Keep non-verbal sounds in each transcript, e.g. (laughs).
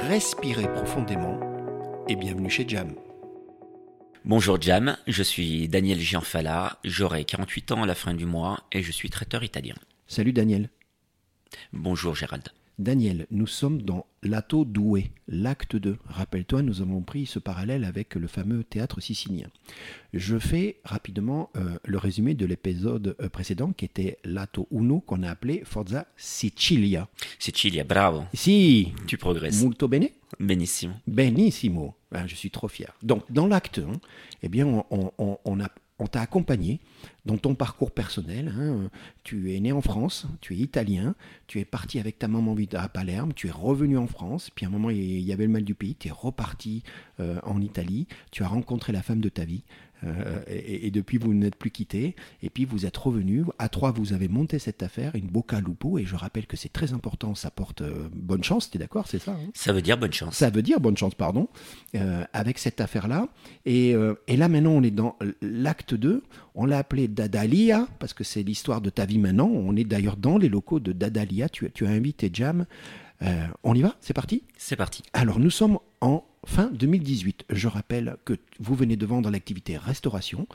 respirez profondément et bienvenue chez Jam. Bonjour Jam, je suis Daniel Gianfala, j'aurai 48 ans à la fin du mois et je suis traiteur italien. Salut Daniel. Bonjour Gérald. Daniel, nous sommes dans Lato Doué, l'acte 2. Rappelle-toi, nous avons pris ce parallèle avec le fameux théâtre sicilien. Je fais rapidement euh, le résumé de l'épisode euh, précédent qui était Lato Uno qu'on a appelé Forza Sicilia. Sicilia, bravo. Si, Tu progresses. molto bene, Benissimo. benissimo. Ah, je suis trop fier. Donc, dans l'acte 1, eh bien, on, on- on- on a- on t'a accompagné dans ton parcours personnel. hein. Tu es né en France, tu es italien, tu es parti avec ta maman à Palerme, tu es revenu en France, puis à un moment il y avait le mal du pays, tu es reparti euh, en Italie, tu as rencontré la femme de ta vie, euh, et, et depuis vous n'êtes plus quittés, et puis vous êtes revenu, à trois vous avez monté cette affaire, une Boca Lupo, et je rappelle que c'est très important, ça porte euh, bonne chance, tu es d'accord, c'est ça hein? Ça veut dire bonne chance. ça veut dire bonne chance, pardon, euh, avec cette affaire-là. Et, et là, maintenant, on est dans l'acte 2. On l'a appelé Dadalia, parce que c'est l'histoire de ta vie maintenant. On est d'ailleurs dans les locaux de Dadalia. Tu, tu as invité Jam. On y va? C'est parti? C'est parti. Alors, nous sommes fin 2018. Je rappelle que vous venez de vendre l'activité restauration.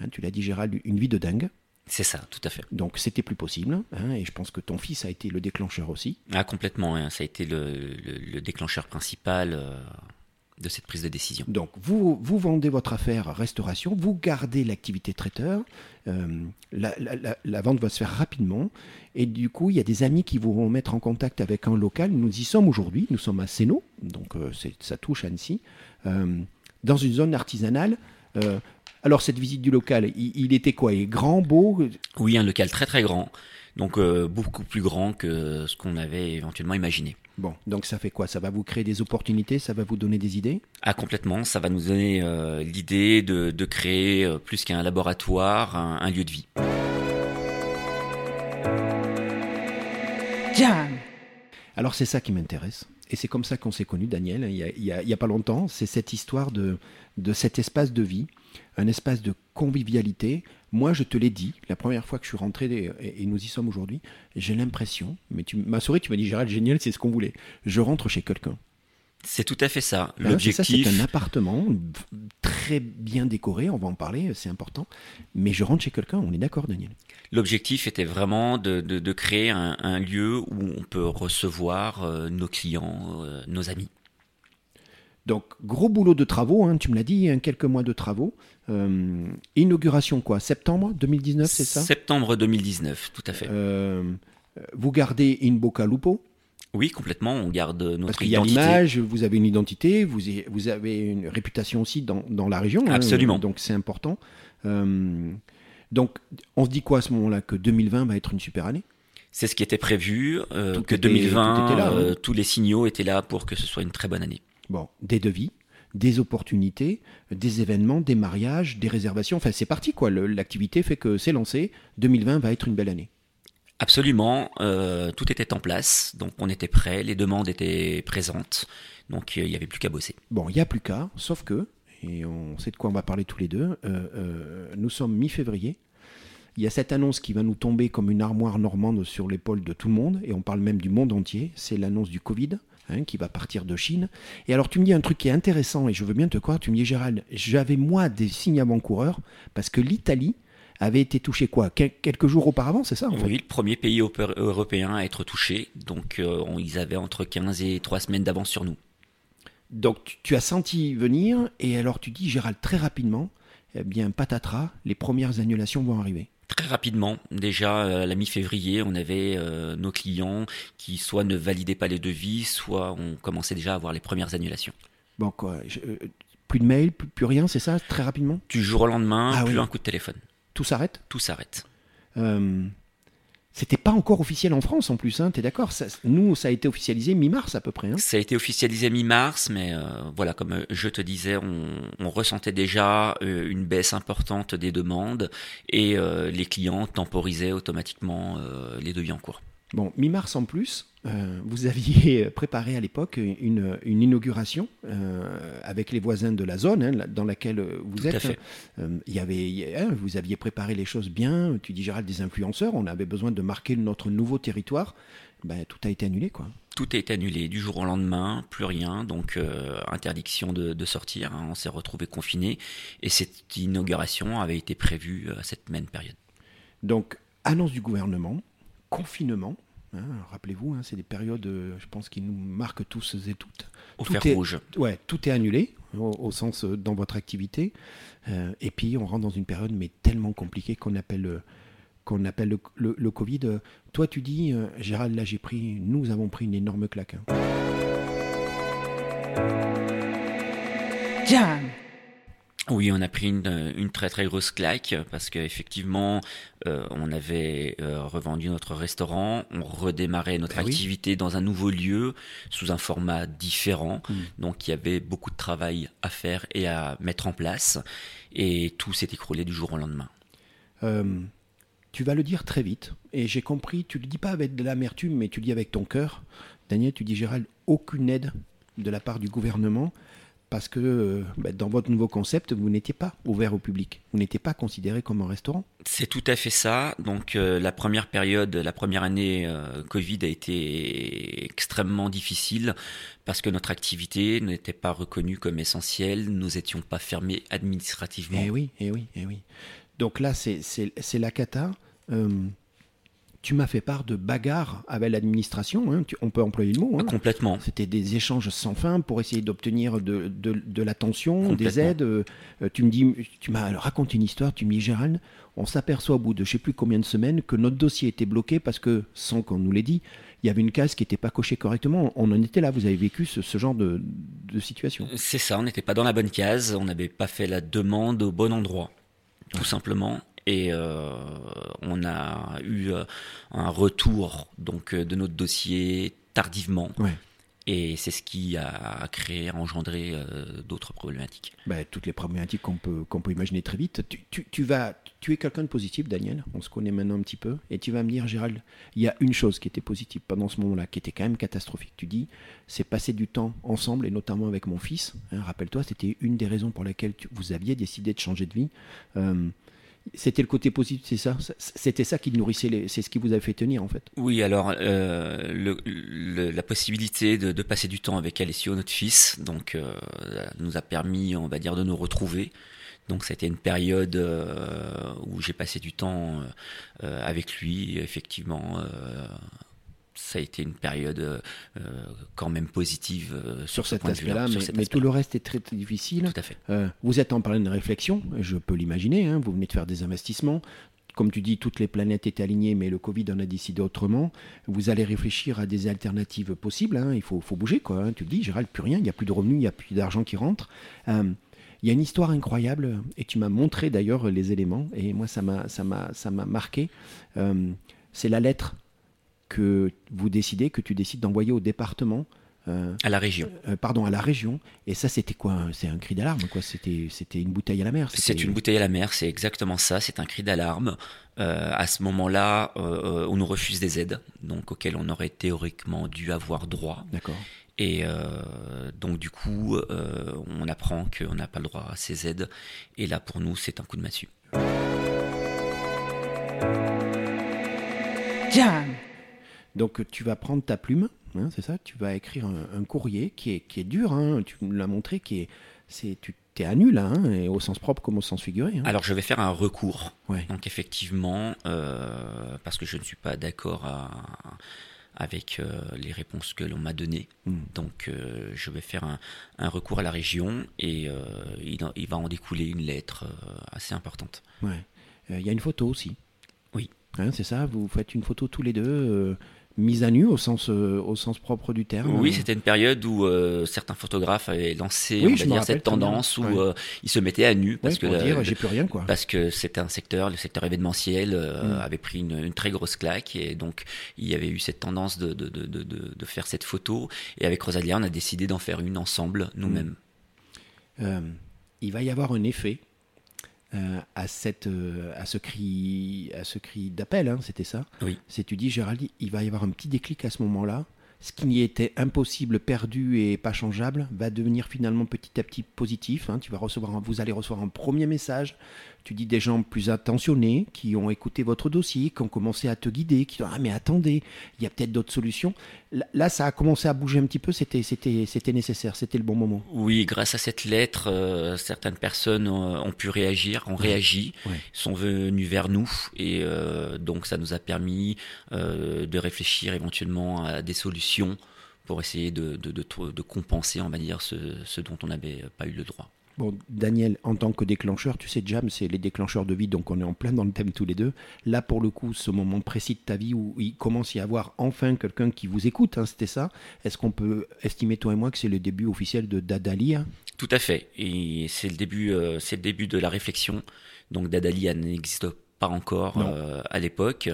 Hein, tu l'as dit, Gérald, une vie de dingue. C'est ça, tout à fait. Donc, c'était plus possible. hein, et je pense que ton fils a été le déclencheur aussi. Ah, complètement, hein, ça a été le, le- le déclencheur principal euh, de cette prise de décision. Donc, vous, vous vendez votre affaire restauration, vous gardez l'activité traiteur, euh, la, la- la- la vente va se faire rapidement, et du coup, il y a des amis qui vous vont mettre en contact avec un local. Nous y sommes aujourd'hui, nous sommes à Sénot, donc euh, ça touche Annecy, euh, dans une zone artisanale. Alors, cette visite du local, il, il était quoi? Il est grand, beau? Oui, un local très très grand, donc beaucoup plus grand que ce qu'on avait éventuellement imaginé. Bon, donc ça fait quoi? Ça va vous créer des opportunités? Ça va vous donner des idées? Ah, complètement, ça va nous donner euh, l'idée de, de créer euh, plus qu'un laboratoire, un, un lieu de vie. Jam. Alors c'est ça qui m'intéresse. Et c'est comme ça qu'on s'est connus, Daniel, il y a, il y a- il y a pas longtemps. C'est cette histoire de, de cet espace de vie, un espace de convivialité. Moi, je te l'ai dit, la première fois que je suis rentré, et, et nous y sommes aujourd'hui, j'ai l'impression, mais tu m'as souri, tu m'as dit, Gérald, génial, c'est ce qu'on voulait. Je rentre chez quelqu'un. C'est tout à fait ça. Hein, c'est L'objectif, un appartement très bien décoré, on va en parler, c'est important. Mais je rentre chez quelqu'un, on est d'accord, Daniel l'objectif était vraiment de, de- de créer un, un lieu où on peut recevoir euh, nos clients, euh, nos amis. Donc, gros boulot de travaux, hein, tu me l'as dit, hein, quelques mois de travaux. Euh, inauguration quoi Septembre 2019, c'est ça? Septembre 2019, tout à fait. Euh, Vous gardez In Boca Lupo? Oui, complètement. On garde Parce notre qu'il y a l'image, vous avez une identité, vous, avez- vous avez une réputation aussi dans, dans la région. hein, Absolument. donc, c'est important. Euh, donc, on se dit quoi à ce moment-là? Que 2020 va être une super année? C'est ce qui était prévu. euh, que était- 2020, tout était là, hein. euh, tous les signaux étaient là pour que ce soit une très bonne année. Bon, des devis, des opportunités, des événements, des mariages, des réservations. Enfin, c'est parti, quoi. L'activité fait que c'est lancé. 2020 va être une belle année. Absolument, euh, tout était en place, donc on était prêt, les demandes étaient présentes, donc euh, il n'y avait plus qu'à bosser. Bon, il n'y a plus qu'à, sauf que, et on sait de quoi on va parler tous les deux, euh, nous sommes mi-février. Il y a cette annonce qui va nous tomber comme une armoire normande sur l'épaule de tout le monde, et on parle même du monde entier. C'est l'annonce du Covid, hein, qui va partir de Chine. Et alors, tu me dis un truc qui est intéressant, et je veux bien te croire. Tu me dis, Gérald, j'avais moi des signes avant-coureurs, parce que l'Italie avait été touchée quoi Quel- Quelques jours auparavant, c'est ça en fait? Oui, le premier pays opé- européen à être touché, donc euh, on- ils avaient entre 15 et 3 semaines d'avance sur nous. Donc tu, tu as senti venir, et alors tu dis, Gérald, très rapidement, eh bien, patatras, les premières annulations vont arriver. Très rapidement, déjà euh, à la mi-février, on avait euh, nos clients qui soit ne validaient pas les devis, soit on commençait déjà à avoir les premières annulations. Bon, quoi, je- euh, plus de mails, plus, plus rien, c'est ça, très rapidement? Du jour au lendemain, Ah plus oui. un coup de téléphone. Tout s'arrête? Tout s'arrête. Euh, C'était pas encore officiel en France en plus, hein, tu es d'accord? Ça- Nous, ça a été officialisé mi-mars à peu près. hein. Ça a été officialisé mi-mars, mais euh, voilà, comme euh, je te disais, on, on ressentait déjà euh, une baisse importante des demandes et euh, les clients temporisaient automatiquement euh, les devis en cours. Bon, mi-mars en plus, euh, vous aviez (laughs) préparé à l'époque une, une inauguration euh, avec les voisins de la zone hein, dans laquelle vous Tout êtes. Euh, il y avait, hein, vous aviez préparé les choses bien. Tu dis Gérald des influenceurs. On avait besoin de marquer notre nouveau territoire. Ben, tout a été annulé, quoi. Tout a été annulé du jour au lendemain, plus rien, donc euh, interdiction de, de sortir. hein, on s'est retrouvé confinés et cette inauguration avait été prévue à cette même période. Donc, annonce du gouvernement, confinement. Hein, Rappelez-vous, hein, c'est des périodes, euh, je pense, qui nous marquent tous et toutes. Au Tout fer est- rouge. Ouais, tout est annulé, au, au sens euh, dans votre activité. Euh, et puis, on rentre dans une période, mais tellement compliquée qu'on appelle, qu'on appelle le, le- le Covid. Toi, tu dis, euh, Gérald, là, j'ai pris, nous avons pris une énorme claque. hein. Jam. Oui, on a pris une, une très très grosse claque parce qu'effectivement, euh, on avait euh, revendu notre restaurant, on redémarrait notre Ben oui. activité dans un nouveau lieu sous un format différent. Mm. Donc il y avait beaucoup de travail à faire et à mettre en place et tout s'est écroulé du jour au lendemain. Euh, tu vas le dire très vite. Et j'ai compris, tu le dis pas avec de l'amertume, mais tu le dis avec ton cœur. Daniel, tu dis, Gérald, aucune aide de la part du gouvernement parce que euh, bah, dans votre nouveau concept, vous n'étiez pas ouvert au public. Vous n'étiez pas considéré comme un restaurant. C'est tout à fait ça. Donc euh, la première période, la première année euh, Covid a été extrêmement difficile parce que notre activité n'était pas reconnue comme essentielle, nous n'étions pas fermés administrativement. Eh oui, eh oui, eh oui. Donc là, c'est- la cata. Euh, tu m'as fait part de bagarres avec l'administration. hein. On peut employer le mot. hein. Complètement. C'était des échanges sans fin pour essayer d'obtenir de, de, de l'attention, des aides. Euh, euh, tu me dis, tu m'as raconté une histoire. Tu me dis, Gérald, on s'aperçoit au bout de je sais plus combien de semaines que notre dossier était bloqué parce que, sans qu'on nous l'ait dit, il y avait une case qui n'était pas cochée correctement. On en était là. Vous avez vécu ce, ce genre de, de situation. C'est ça, on n'était pas dans la bonne case, on n'avait pas fait la demande au bon endroit, tout simplement. Et euh, on a eu euh, un retour donc euh, de notre dossier tardivement. Ouais. Et c'est ce qui a créé, a engendré euh, d'autres problématiques. Ben, toutes les problématiques qu'on peut, qu'on peut imaginer très vite. Tu, tu- tu vas, tu es quelqu'un de positif, Daniel. On se connaît maintenant un petit peu. Et tu vas me dire, Gérald, il y a une chose qui était positive pendant ce moment-là, qui était quand même catastrophique. Tu dis, c'est passer du temps ensemble, et notamment avec mon fils. Hein, Rappelle-toi, c'était une des raisons pour lesquelles tu- vous aviez décidé de changer de vie. Euh, c'était le côté positif, c'est ça? C'était ça qui nourrissait, les- c'est ce qui vous a fait tenir, en fait? Oui, alors euh, la possibilité de, passer du temps avec Alessio, notre fils, donc euh, nous a permis, on va dire, de nous retrouver. Donc ça a été une période euh, où j'ai passé du temps avec lui. Effectivement, ça a été une période euh, quand même positive euh, sur, Sur ce cet aspect-là, mais, tout le reste est très, très difficile. Tout à fait. Euh, vous êtes en pleine réflexion, je peux l'imaginer, hein, vous venez de faire des investissements. Comme tu dis, toutes les planètes étaient alignées, mais le Covid en a décidé autrement. Vous allez réfléchir à des alternatives possibles. hein, il faut, faut bouger, quoi. hein. Tu te dis, Gérald, plus rien, il n'y a plus de revenus, il n'y a plus d'argent qui rentre. Euh, il y a une histoire incroyable, et tu m'as montré d'ailleurs les éléments, et moi ça m'a, marqué. Euh, c'est la lettre que vous décidez, que tu décides d'envoyer au département. euh, À la région. euh, pardon, à la région. Et ça, c'était quoi C'est un cri d'alarme, quoi? C'était, c'était une bouteille à la mer. C'est une bouteille à la mer, c'est exactement ça, c'est un cri d'alarme. Euh, à ce moment-là, euh, on nous refuse des aides, donc auxquelles on aurait théoriquement dû avoir droit. D'accord. Et euh, donc du coup, euh, on apprend qu'on n'a pas le droit à ces aides. Et là, pour nous, c'est un coup de massue. Jam. Donc, tu vas prendre ta plume, hein, c'est ça Tu vas écrire un, un courrier qui est, qui est dur, hein, tu me l'as montré, qui est, c'est, tu t'es à nu, là, hein, et au sens propre comme au sens figuré. Alors, je vais faire un recours. Ouais. Donc effectivement, euh, parce que je ne suis pas d'accord à- avec euh, les réponses que l'on m'a données. Mm. Donc euh, je vais faire un, un recours à la région et il, va en découler une lettre assez importante. Ouais. Il y a une photo aussi. Oui. Hein, c'est ça Vous faites une photo tous les deux, mise à nu au sens, euh, au sens propre du terme. Oui, c'était une période où euh, certains photographes avaient lancé Oui, on va dire, cette tendance où Ouais. euh, ils se mettaient à nu parce Ouais, que pour la- dire j'ai plus rien quoi. parce que c'était un secteur, le secteur événementiel Mm. avait pris une, une très grosse claque et donc il y avait eu cette tendance de, de, de, de, faire cette photo et avec Rosalia on a décidé d'en faire une ensemble nous-mêmes. Euh, il va y avoir un effet euh, à, cette, euh, à ce cri, à ce cri d'appel, hein, c'était ça Oui. C'est tu dis, Gérald, il va y avoir un petit déclic à ce moment-là. Ce qui n'y était impossible, perdu et pas changeable, va devenir finalement petit à petit positif. hein. Tu vas recevoir, un- vous allez recevoir un premier message. Tu dis des gens plus attentionnés qui ont écouté votre dossier, qui ont commencé à te guider, qui disent ah mais attendez, il y a peut-être d'autres solutions. Là, ça a commencé à bouger un petit peu. C'était, c'était, c'était nécessaire. C'était le bon moment. Oui, grâce à cette lettre, euh, certaines personnes ont, ont pu réagir, ont réagi, Ouais. sont venues vers nous et euh, donc ça nous a permis euh, de réfléchir éventuellement à des solutions pour essayer de, de, de, tr- de compenser, on va dire, ce, ce dont on n'avait pas eu le droit. Bon, Daniel, en tant que déclencheur, tu sais, Jam, c'est les déclencheurs de vie, donc on est en plein dans le thème tous les deux. Là, pour le coup, ce moment précis de ta vie où il commence à y avoir enfin quelqu'un qui vous écoute, hein, c'était ça. Est-ce qu'on peut estimer, toi et moi, que c'est le début officiel de Dadalia Tout à fait. Et c'est le début, euh, le début de la réflexion. Donc Dadalia n'existe pas encore euh, à l'époque,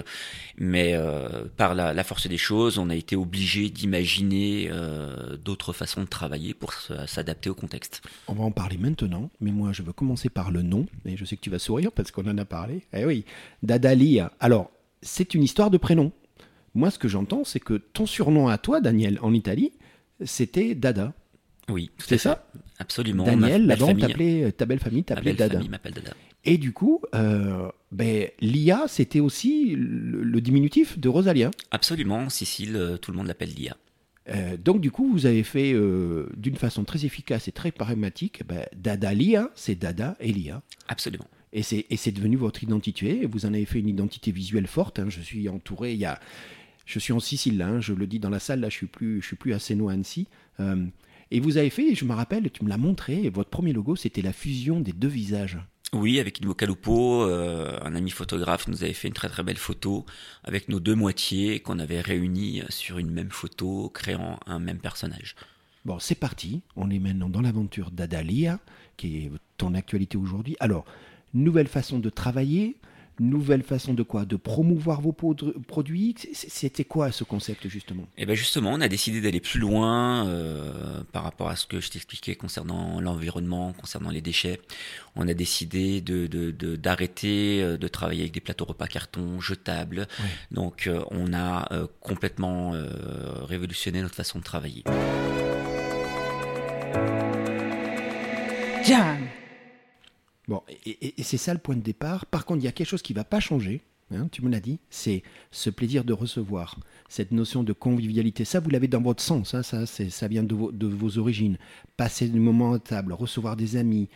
mais euh, par la, la force des choses, on a été obligé d'imaginer euh, d'autres façons de travailler pour s'adapter au contexte. On va en parler maintenant, mais moi, je veux commencer par le nom, et je sais que tu vas sourire parce qu'on en a parlé. Eh oui, Dadalia. Alors, c'est une histoire de prénom. Moi, ce que j'entends, c'est que ton surnom à toi, Daniel, en Italie, c'était Dada. Oui, C'est ça? Absolument. Daniel, là-bas, on famille- t'appelait- ta belle famille ma t'appelait belle Dada. famille m'appelle Dada. Et du coup, euh, ben, l'IA, c'était aussi le, le diminutif de Rosalia. Absolument, Cécile, euh, tout le monde l'appelle Lia. Euh, donc, du coup, vous avez fait euh, d'une façon très efficace et très pragmatique, ben, Dada Lia, c'est Dada et Lia. Absolument. Et c'est, et c'est devenu votre identité. Vous en avez fait une identité visuelle forte. hein. Je suis entouré. Il y a, je suis en Sicile, là, hein. je le dis dans la salle. Là, je suis plus, je suis plus à Seno Annecy. Euh, et vous avez fait, je me rappelle, tu me l'as montré. Votre premier logo, c'était la fusion des deux visages. Oui, avec Ivo Calupo, euh, un ami photographe nous avait fait une très très belle photo avec nos deux moitiés qu'on avait réunies sur une même photo, créant un même personnage. Bon, c'est parti. On est maintenant dans l'aventure d'Adalia, qui est ton actualité aujourd'hui. Alors, nouvelle façon de travailler, nouvelle façon de quoi? De promouvoir vos produits? C'était quoi ce concept justement? Et bien justement, on a décidé d'aller plus loin euh, par rapport à ce que je t'expliquais concernant l'environnement, concernant les déchets. On a décidé de de- de- d'arrêter euh, de, travailler avec des plateaux repas carton jetables. Donc euh, on a euh, complètement euh, révolutionné notre façon de travailler. Jam. Bon, et, c'est ça le point de départ. Par contre, il y a quelque chose qui va pas changer. hein, tu me l'as dit, c'est ce plaisir de recevoir, cette notion de convivialité. Ça, vous l'avez dans votre sens, hein, ça, ça vient de vos, de vos origines. Passer du moment à table, recevoir des amis,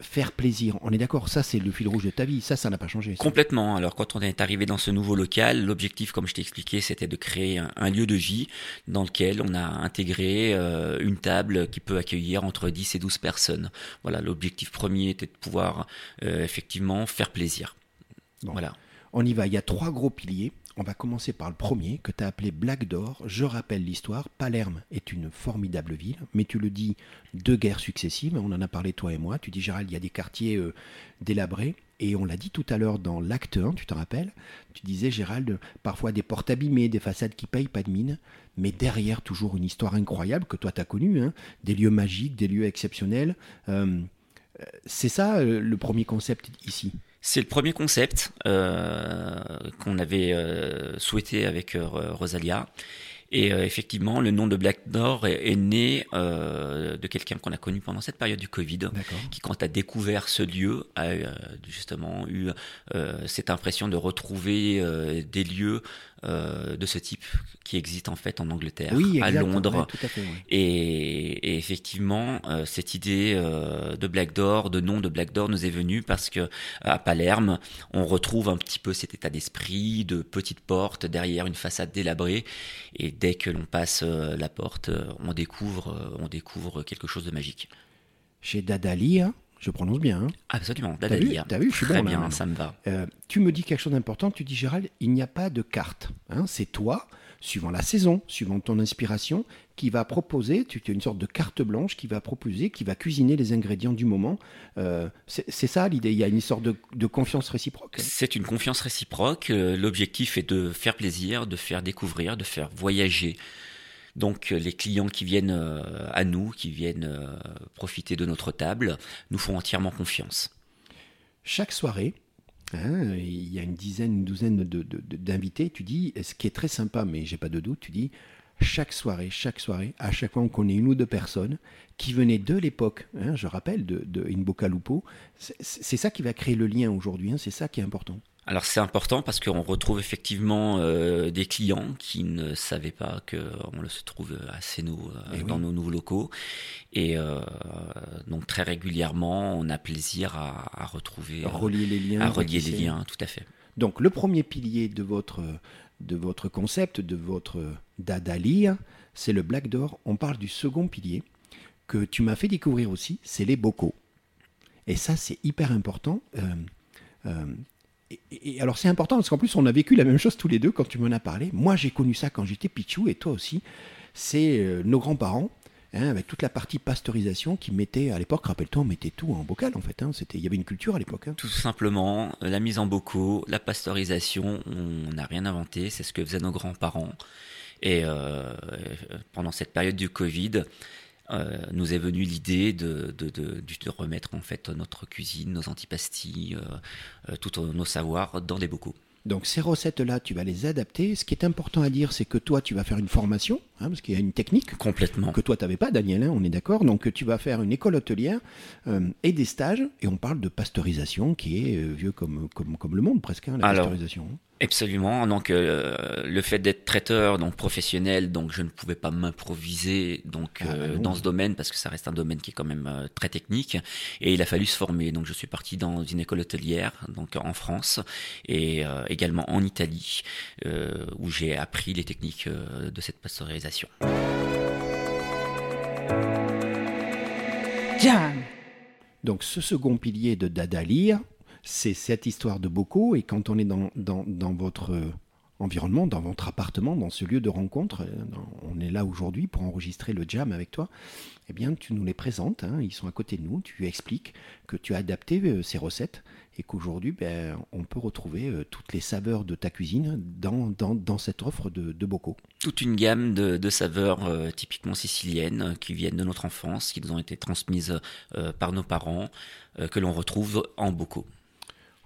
faire plaisir. On est d'accord, ça, c'est le fil rouge de ta vie. Ça, ça n'a pas changé. ça. Complètement. Alors quand on est arrivé dans ce nouveau local, l'objectif, comme je t'ai expliqué, c'était de créer un, un lieu de vie dans lequel on a intégré euh, une table qui peut accueillir entre 10 et 12 personnes. Voilà, l'objectif premier était de pouvoir euh, effectivement faire plaisir. Bon. Voilà. On y va, il y a trois gros piliers. On va commencer par le premier, que tu as appelé Black d'Or. Je rappelle l'histoire. Palerme est une formidable ville, mais tu le dis, deux guerres successives. On en a parlé toi et moi. Tu dis, Gérald, il y a des quartiers euh, délabrés. Et on l'a dit tout à l'heure dans l'acte 1, tu te rappelles Tu disais, Gérald, parfois des portes abîmées, des façades qui payent pas de mine, mais derrière toujours une histoire incroyable que toi tu as connue, hein, des lieux magiques, des lieux exceptionnels. Euh, euh, c'est ça le premier concept ici? C'est le premier concept euh, qu'on avait euh, souhaité avec euh, Rosalia. Et euh, effectivement, le nom de Black Door est, est né euh, de quelqu'un qu'on a connu pendant cette période du Covid, qui quand a découvert ce lieu a justement eu euh, cette impression de retrouver euh, des lieux euh, de ce type qui existent en fait en Angleterre, Oui, à Londres. à fait. Et, et effectivement, euh, cette idée euh, de Black Door, de nom de Black Door, nous est venue parce que à Palerme, on retrouve un petit peu cet état d'esprit de petite porte derrière une façade délabrée, et dès que l'on passe la porte, on découvre, on découvre quelque chose de magique. Chez Dadalia, je prononce bien, hein, Absolument, T'as vu. T'as vu, je suis Très bon, bien, ça me va. euh, tu me dis quelque chose d'important, tu dis Gérald, il n'y a pas de carte. hein, c'est toi suivant la saison, suivant ton inspiration, qui va proposer, tu as une sorte de carte blanche qui va proposer, qui va cuisiner les ingrédients du moment. Euh, c'est ça l'idée, il y a une sorte de, confiance réciproque? C'est une confiance réciproque. Euh, l'objectif est de faire plaisir, de faire découvrir, de faire voyager. Donc les clients qui viennent à nous, qui viennent profiter de notre table, nous font entièrement confiance. Chaque soirée, Hein, il y a une dizaine, une douzaine d'invités. Tu dis, ce qui est très sympa, mais j'ai pas de doute, tu dis, chaque soirée, chaque soirée, à chaque fois on connaît une ou deux personnes qui venaient de l'époque, hein, je rappelle, de, de Inboca Lupo. C'est ça qui va créer le lien aujourd'hui, hein, c'est ça qui est important. Alors c'est important parce qu'on retrouve effectivement euh, des clients qui ne savaient pas qu'on se trouve assez nous euh, eh dans nos nouveaux locaux et euh, donc très régulièrement on a plaisir à, retrouver, relier les liens, à relier les liens, tout à fait. Donc le premier pilier de votre de votre concept, de votre dadalir, c'est le Black Door. On parle du second pilier que tu m'as fait découvrir aussi, c'est les bocaux. Et ça c'est hyper important et, alors c'est important parce qu'en plus on a vécu la même chose tous les deux quand tu m'en as parlé. Moi j'ai connu ça quand j'étais pichou et toi aussi. C'est euh, nos grands-parents hein, avec toute la partie pasteurisation qui mettaient à l'époque, rappelle-toi, on mettait tout en bocal en fait. Hein. C'était, il y avait une culture à l'époque. Hein. Tout simplement, la mise en bocaux, la pasteurisation, on n'a rien inventé. C'est ce que faisaient nos grands-parents. Et euh, pendant cette période du Covid, euh, nous est venue l'idée de, de, de, remettre en fait notre cuisine, nos antipastilles, euh, euh tous nos savoirs dans des bocaux. Donc ces recettes-là, tu vas les adapter. Ce qui est important à dire, c'est que toi, tu vas faire une formation, hein, parce qu'il y a une technique. Complètement. Que toi, tu n'avais pas, Daniel, hein, on est d'accord. Donc tu vas faire une école hôtelière euh, et des stages. Et on parle de pasteurisation, qui est euh, vieux comme, comme, comme le monde presque, hein, la pasteurisation. Absolument. Donc euh, le fait d'être traiteur, donc professionnel, donc je ne pouvais pas m'improviser donc ah, dans ce domaine parce que ça reste un domaine qui est quand même très technique et il a fallu se former. Donc je suis parti dans une école hôtelière donc en France et également en Italie, où j'ai appris les techniques de cette pasteurisation. Donc ce second pilier de Dadalir, c'est cette histoire de Boko, et quand on est dans, dans, votre environnement, dans votre appartement, dans ce lieu de rencontre, euh, on est là aujourd'hui pour enregistrer le jam avec toi, eh bien tu nous les présentes, hein, ils sont à côté de nous, tu expliques que tu as adapté ces recettes et qu'aujourd'hui, ben, on peut retrouver euh, toutes les saveurs de ta cuisine dans, dans, dans cette offre de, de, bocaux. Toute une gamme de, de saveurs euh, typiquement siciliennes euh, qui viennent de notre enfance, qui nous ont été transmises par nos parents, que l'on retrouve en bocaux.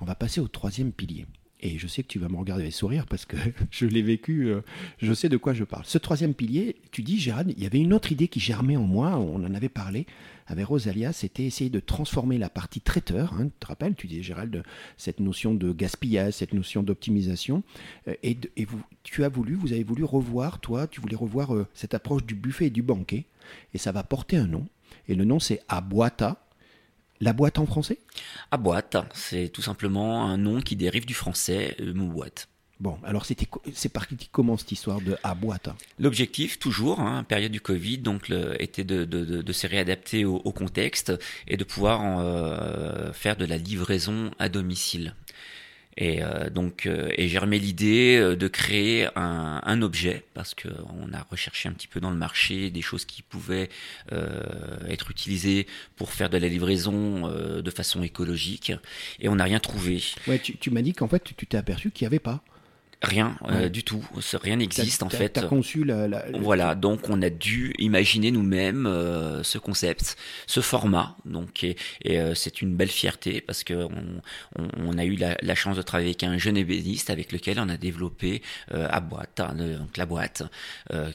On va passer au troisième pilier. Et je sais que tu vas me regarder avec sourire parce que (laughs) je l'ai vécu, je sais de quoi je parle. Ce troisième pilier, tu dis, Gérald, il y avait une autre idée qui germait en moi, on en avait parlé, avec Rosalia, c'était essayer de transformer la partie traiteur. Hein, tu te rappelles, tu disais Gérald, cette notion de gaspillage, cette notion d'optimisation. Euh, et, tu as voulu, vous avez voulu revoir, toi, tu voulais revoir euh, cette approche du buffet et du banquet. Et ça va porter un nom. Et le nom, c'est Aboita. La boîte en français? Aboite, c'est tout simplement un nom qui dérive du français, euh, boîte. Bon, alors c'était c'est par qui commence cette histoire de à boîte? L'objectif, toujours, hein, période du Covid, donc était de, de, de, de, se réadapter au, au, contexte et de pouvoir euh, faire de la livraison à domicile. Et euh, donc, euh, et j'ai remis l'idée euh, de créer un, un objet parce que on a recherché un petit peu dans le marché des choses qui pouvaient euh, être utilisées pour faire de la livraison de façon écologique, et on n'a rien trouvé. Ouais, tu, tu m'as dit qu'en fait, tu t'es aperçu qu'il n'y avait pas. Rien euh, du tout, rien n'existe en fait. T'as conçu la, Voilà, donc on a dû imaginer nous-mêmes euh, ce concept, ce format. Donc et, euh, c'est une belle fierté parce que on, on, a eu la, la, chance de travailler avec un jeune ébéniste avec lequel on a développé à boîte, hein, donc la boîte,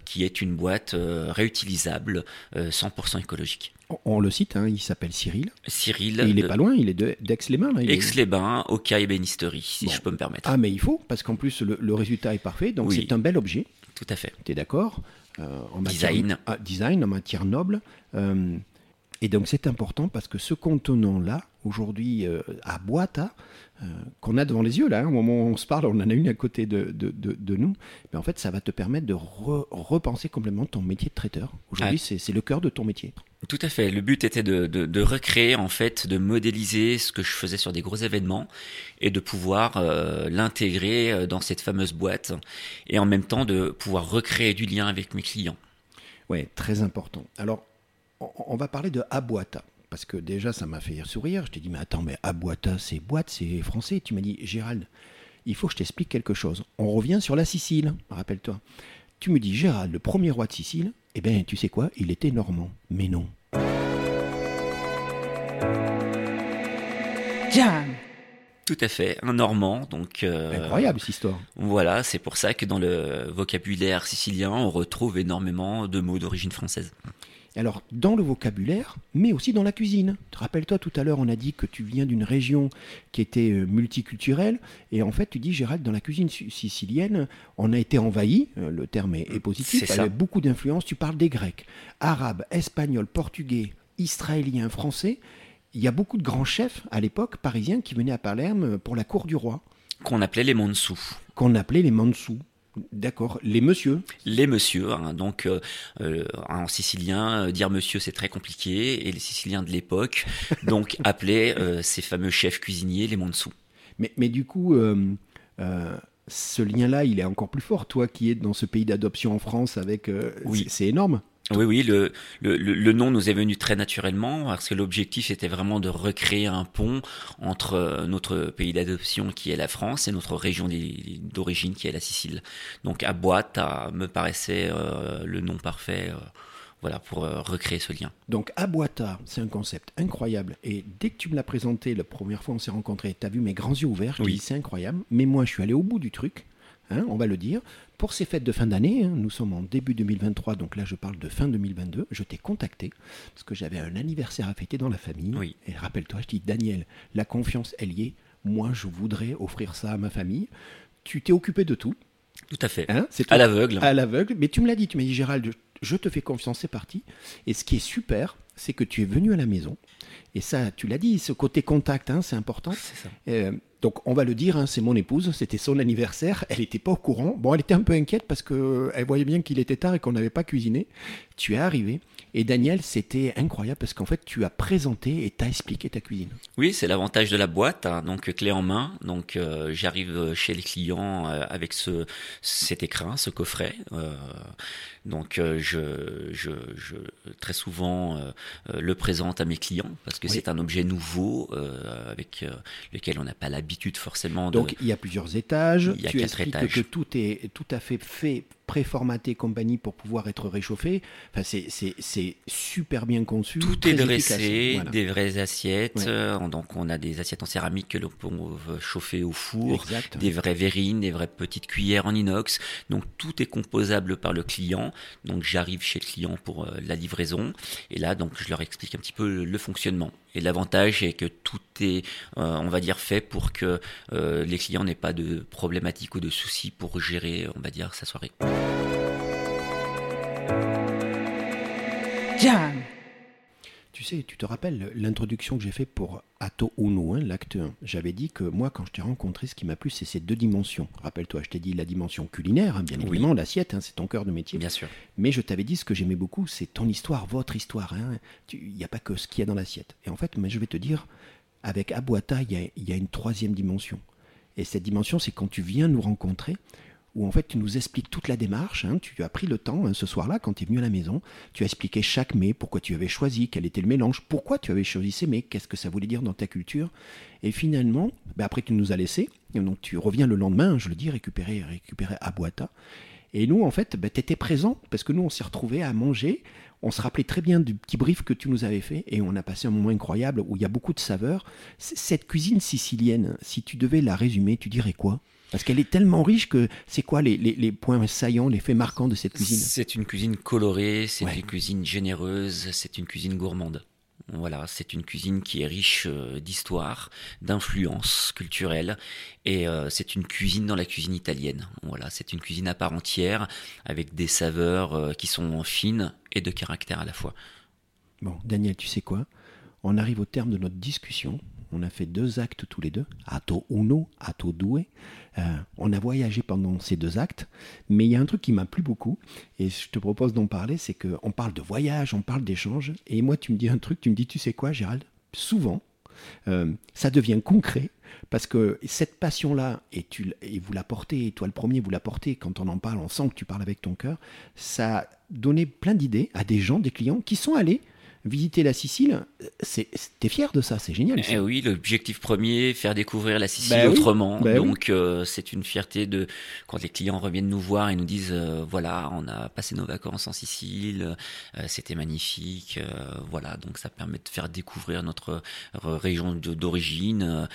qui est une boîte réutilisable, 100% écologique. On le cite, hein, il s'appelle Cyril. Cyril. Et il est pas loin, il est d'Aix-les-Bains. Aix-les-Bains, au et Bénisterie, si je peux me permettre. Ah, mais il faut, parce qu'en plus, le, résultat est parfait, donc c'est un bel objet. Tout à fait. Tu es d'accord? Euh, Design. Ah, design, en matière noble. Euh, Et donc c'est important parce que ce contenant-là, aujourd'hui euh, à Boita, euh, qu'on a devant les yeux, là, hein, au moment où on se parle, on en a une à côté de, de, de, nous, mais en fait ça va te permettre de repenser complètement ton métier de traiteur. Aujourd'hui ah. c'est le cœur de ton métier. Tout à fait. Le but était de, recréer, en fait, de modéliser ce que je faisais sur des gros événements et de pouvoir euh, l'intégrer dans cette fameuse boîte et en même temps de pouvoir recréer du lien avec mes clients. Oui, très important. Alors, on va parler de Aboita. Parce que déjà, ça m'a fait sourire. Je t'ai dit, mais attends, mais Aboita, c'est boîte, c'est français. Tu m'as dit, Gérald, il faut que je t'explique quelque chose. On revient sur la Sicile, rappelle-toi. Tu me dis, Gérald, le premier roi de Sicile, eh bien, tu sais quoi Il était normand. Mais non. Jam tout à fait, un Normand. Donc euh, incroyable cette histoire. Voilà, c'est pour ça que dans le vocabulaire sicilien, on retrouve énormément de mots d'origine française. Alors, dans le vocabulaire, mais aussi dans la cuisine. Rappelle-toi, tout à l'heure, on a dit que tu viens d'une région qui était euh, multiculturelle. Et en fait, tu dis, Gérald, dans la cuisine sicilienne, on a été envahi, euh, le terme est, positif, il y a beaucoup d'influence. Tu parles des Grecs, Arabes, Espagnols, Portugais, Israéliens, Français. Il y a beaucoup de grands chefs à l'époque parisiens qui venaient à Palerme pour la cour du roi. Qu'on appelait les Mansous. Qu'on appelait les Mansous. D'accord. Les monsieur Les monsieur. Hein. donc, euh, euh, en sicilien, euh, dire monsieur, c'est très compliqué. Et les Siciliens de l'époque, (laughs) donc, appelaient ces fameux chefs cuisiniers les Monsou. Mais, mais du coup, ce lien-là, il est encore plus fort. Toi qui es dans ce pays d'adoption en France, avec, oui. c'est énorme. Oui, oui, le, le, le, nom nous est venu très naturellement parce que l'objectif était vraiment de recréer un pont entre euh, notre pays d'adoption qui est la France et notre région d'origine qui est la Sicile. Donc à boîte, me paraissait euh, le nom parfait. Euh, voilà, pour recréer ce lien. Donc Aboita, c'est un concept incroyable. Et dès que tu me l'as présenté, la première fois on s'est rencontrés, tu as vu mes grands yeux ouverts, oui. c'est incroyable. Mais moi, je suis allé au bout du truc. Hein, on va le dire. Pour ces fêtes de fin d'année, hein, nous sommes en début 2023, donc là je parle de fin 2022, je t'ai contacté parce que j'avais un anniversaire à fêter dans la famille. Oui. Et rappelle-toi, je dis Daniel, la confiance, elle y est. Moi, je voudrais offrir ça à ma famille. Tu t'es occupé de tout. Tout à fait. Hein, c'est à l'aveugle. À l'aveugle. Mais tu me l'as dit, tu m'as dit Gérald, je te fais confiance, c'est parti. Et ce qui est super, c'est que tu es venu à la maison. Et ça, tu l'as dit, ce côté contact, c'est important. C'est ça. Euh, donc on va le dire, hein, c'est mon épouse, c'était son anniversaire, elle n'était pas au courant. Bon, elle était un peu inquiète parce qu'elle voyait bien qu'il était tard et qu'on n'avait pas cuisiné. Tu es arrivé et Daniel, c'était incroyable parce qu'en fait tu as présenté et tu as expliqué ta cuisine. Oui, c'est l'avantage de la boîte, hein, donc clé en main. Donc euh, j'arrive chez les clients euh, avec ce, cet écrin, ce coffret. Euh, donc je, je, je, très souvent le présente à mes clients parce que c'est un objet nouveau avec lequel on n'a pas l'habitude forcément. Donc il y a plusieurs étages. Il y a tu quatre étages. que tout est tout à fait fait préformaté compagnie pour pouvoir être réchauffé. Enfin, c'est super bien conçu. Tout est dressé, des vraies assiettes. Euh, donc on a des assiettes en céramique que l'on peut chauffer au four, des vraies verrines, des vraies petites cuillères en inox. Donc tout est composable par le client. Donc j'arrive chez le client pour euh, la livraison et là donc je leur explique un petit peu le fonctionnement. Et l'avantage est que tout est, euh, on va dire, fait pour que les clients n'aient pas de problématiques ou de soucis pour gérer, on va dire, sa soirée. Tu sais, tu te rappelles l'introduction que j'ai faite pour Ato Uno, hein, l'acte 1. J'avais dit que moi, quand je t'ai rencontré, ce qui m'a plu, c'est ces deux dimensions. Rappelle-toi, je t'ai dit la dimension culinaire, hein, bien évidemment, l'assiette, hein, c'est ton cœur de métier. Bien sûr. Mais je t'avais dit ce que j'aimais beaucoup, c'est ton histoire, votre histoire. Il n'y a pas que ce qu'il y a dans l'assiette. Et en fait, mais je vais te dire, avec Abuata, il y a une troisième dimension. Et cette dimension, c'est quand tu viens nous rencontrer, où en fait tu nous expliques toute la démarche. Hein. Tu as pris le temps hein, ce soir-là, quand tu es venu à la maison, tu as expliqué chaque mets, pourquoi tu avais choisi, quel était le mélange, pourquoi tu avais choisi ces mets, qu'est-ce que ça voulait dire dans ta culture. Et finalement, ben après tu nous as laissé, donc tu reviens le lendemain, je le dis, récupérer, récupérer à Boita. Et nous, en fait, ben, tu étais présent, parce que nous, on s'est retrouvés à manger, on se rappelait très bien du petit brief que tu nous avais fait, et on a passé un moment incroyable où il y a beaucoup de saveurs. Cette cuisine sicilienne, si tu devais la résumer, tu dirais quoi? Parce qu'elle est tellement riche que c'est quoi les, points saillants, les faits marquants de cette cuisine? C'est une cuisine colorée, c'est une cuisine généreuse, c'est une cuisine gourmande. Voilà, c'est une cuisine qui est riche euh, d'histoire, d'influence culturelle, et euh, c'est une cuisine dans la cuisine italienne. Voilà, c'est une cuisine à part entière, avec des saveurs euh, qui sont fines et de caractère à la fois. Bon, Daniel, tu sais quoi? On arrive au terme de notre discussion. On a fait deux actes tous les deux, Ato Uno, Ato Due. Euh, on a voyagé pendant ces deux actes, mais il y a un truc qui m'a plu beaucoup, et je te propose d'en parler, c'est qu'on parle de voyage, on parle d'échange, et moi tu me dis un truc, tu me dis, tu sais quoi Gérald? Souvent, euh, ça devient concret, parce que cette passion-là, et, tu, et vous la portez, et toi le premier, vous la portez, quand on en parle, on sent que tu parles avec ton cœur, ça donné plein d'idées à des gens, des clients, qui sont allés visiter la Sicile, c'est, t'es fier de ça, c'est génial. Eh oui, l'objectif premier, faire découvrir la Sicile bah autrement. Bah Donc euh, c'est une fierté de quand les clients reviennent nous voir et nous disent euh, voilà, on a passé nos vacances en Sicile, euh, c'était magnifique, voilà. Donc ça permet de faire découvrir notre région d'origine,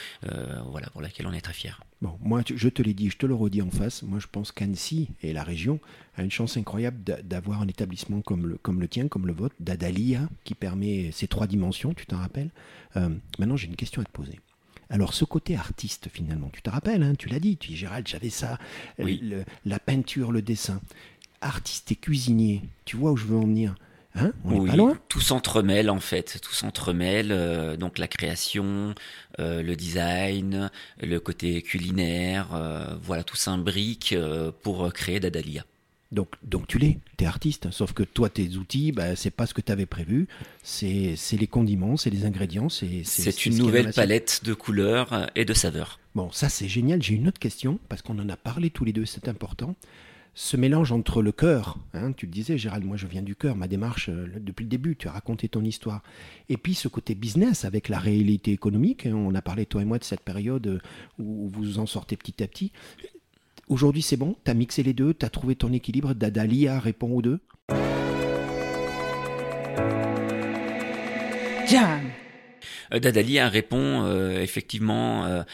voilà, pour laquelle on est très fier. Bon, moi, je te l'ai dit, je te le redis en face. Moi, je pense qu'Annecy et la région a une chance incroyable d'avoir un établissement comme le, comme le tien, comme le vôtre, d'Adalia, qui permet ces trois dimensions, tu t'en rappelles. Euh, maintenant, j'ai une question à te poser. Alors, ce côté artiste, finalement, tu te rappelles, hein, tu l'as dit, tu dis, Gérald, j'avais ça, la peinture, le dessin. Artiste et cuisinier, tu vois où je veux en venir Hein? Oui, Tout s'entremêle en fait, tout s'entremêle. Euh, donc la création, euh, le design, le côté culinaire, euh, voilà, tout s'imbrique pour créer Dadalia. Donc, donc tu l'es, tu es artiste, sauf que toi, tes outils, bah, c'est pas ce que tu avais prévu, c'est les condiments, c'est les ingrédients. C'est une nouvelle palette de couleurs et de saveurs. Bon, ça c'est génial. J'ai une autre question, parce qu'on en a parlé tous les deux, c'est important ce mélange entre le cœur, hein, tu le disais Gérald, moi je viens du cœur, ma démarche euh, depuis le début, tu as raconté ton histoire, et puis ce côté business avec la réalité économique, hein, on a parlé toi et moi de cette période euh, où vous en sortez petit à petit. Aujourd'hui c'est bon, tu as mixé les deux, tu as trouvé ton équilibre, Dadalia répond aux deux. Euh, Dadalia répond effectivement,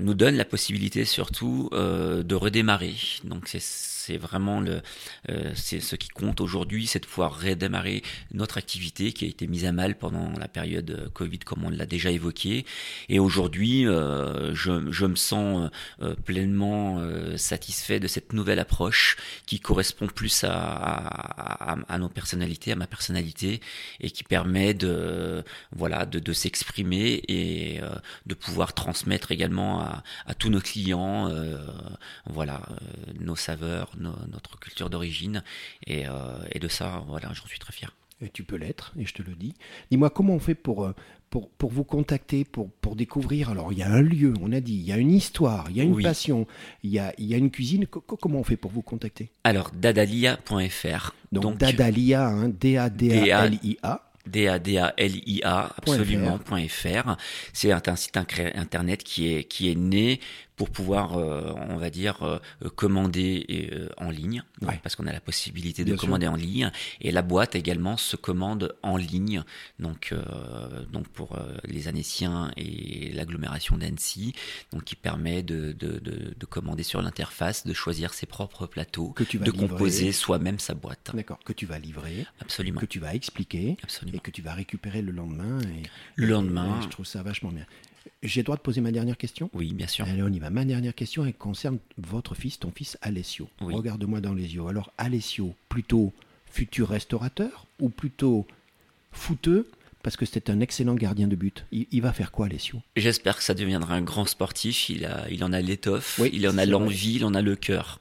nous donne la possibilité surtout de redémarrer. Donc c'est c'est vraiment le, euh, c'est ce qui compte aujourd'hui, c'est de pouvoir redémarrer notre activité qui a été mise à mal pendant la période euh, Covid, comme on l'a déjà évoqué. Et aujourd'hui, euh, je, je, me sens pleinement satisfait de cette nouvelle approche qui correspond plus à, à, à, nos personnalités, à ma personnalité, et qui permet de, voilà, de, de s'exprimer et de pouvoir transmettre également à tous nos clients, voilà, nos saveurs notre culture d'origine. Et, euh, et, de ça, voilà, j'en suis très fier. Et tu peux l'être, et je te le dis. Dis-moi, comment on fait pour, euh, pour, pour, vous contacter, pour, pour découvrir? Alors, il y a un lieu, on a dit, il y a une histoire, il y a une passion, il y a, il y a une cuisine. comment on fait pour vous contacter? Alors, dadalia.fr. Donc, Donc, Dadalia, hein, D-A-D-A-L-I-A. D-A-D-A-L-I-A, absolument.fr. C'est un, site internet qui est, qui est né pour pouvoir, euh, on va dire, euh, commander euh, en ligne, parce qu'on a la possibilité de commander en ligne. Et la boîte également se commande en ligne, donc, donc pour les Annéciens et l'agglomération d'Annecy, donc qui permet de, de, de, de commander sur l'interface, de choisir ses propres plateaux, que tu vas de composer soi-même sa boîte. D'accord, que tu vas livrer, absolument, que tu vas expliquer, absolument. et que tu vas récupérer le lendemain. Et, le lendemain, je trouve ça vachement bien. J'ai le droit de poser ma dernière question? Oui, bien sûr. Allez, on y va. Ma dernière question, elle concerne votre fils, ton fils Alessio. Regarde-moi dans les yeux. Alors, Alessio, plutôt futur restaurateur ou plutôt fouteux parce que c'est un excellent gardien de but. Il, va faire quoi, Alessio? J'espère que ça deviendra un grand sportif. Il, a, il en a l'étoffe, il en a l'envie, il en a le cœur.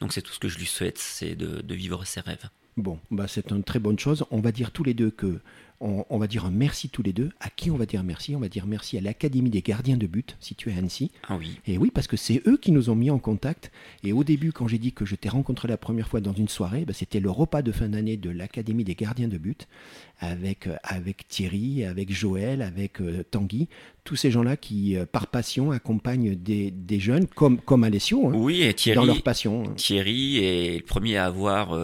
Donc c'est tout ce que je lui souhaite, c'est de, de, vivre ses rêves. Bon, bah c'est une très bonne chose. On va dire tous les deux que on, va dire un merci tous les deux. À qui on va dire merci? On va dire merci à l'Académie des gardiens de but, située à Annecy. Ah oui. Et oui, parce que c'est eux qui nous ont mis en contact. Et au début, quand j'ai dit que je t'ai rencontré la première fois dans une soirée, bah, c'était le repas de fin d'année de l'Académie des gardiens de but avec, euh, avec Thierry, avec Joël, avec euh, Tanguy, tous ces gens-là qui, euh, par passion, accompagnent des, des jeunes comme, comme Alessio hein, oui, et Thierry, dans leur passion. Hein. Thierry est le premier à avoir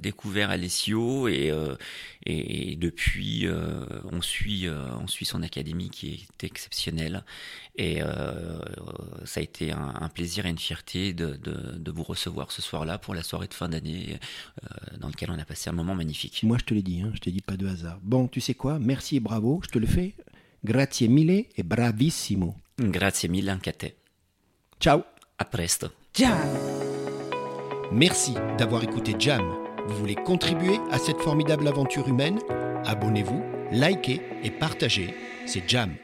découvert Alessio et, et, depuis, on, suit, on suit son académie qui est exceptionnelle. Et ça a été un, plaisir et une fierté de, de, de vous recevoir ce soir-là pour la soirée de fin d'année dans laquelle on a passé un moment magnifique. Moi, je te l'ai dit, hein, je te dis pas de Bon, tu sais quoi? Merci et bravo, je te le fais. Grazie mille et bravissimo. Grazie mille anche a te. Ciao. A presto. Jam. Merci d'avoir écouté Jam. Vous voulez contribuer à cette formidable aventure humaine? Abonnez-vous likez et partagez. C'est Jam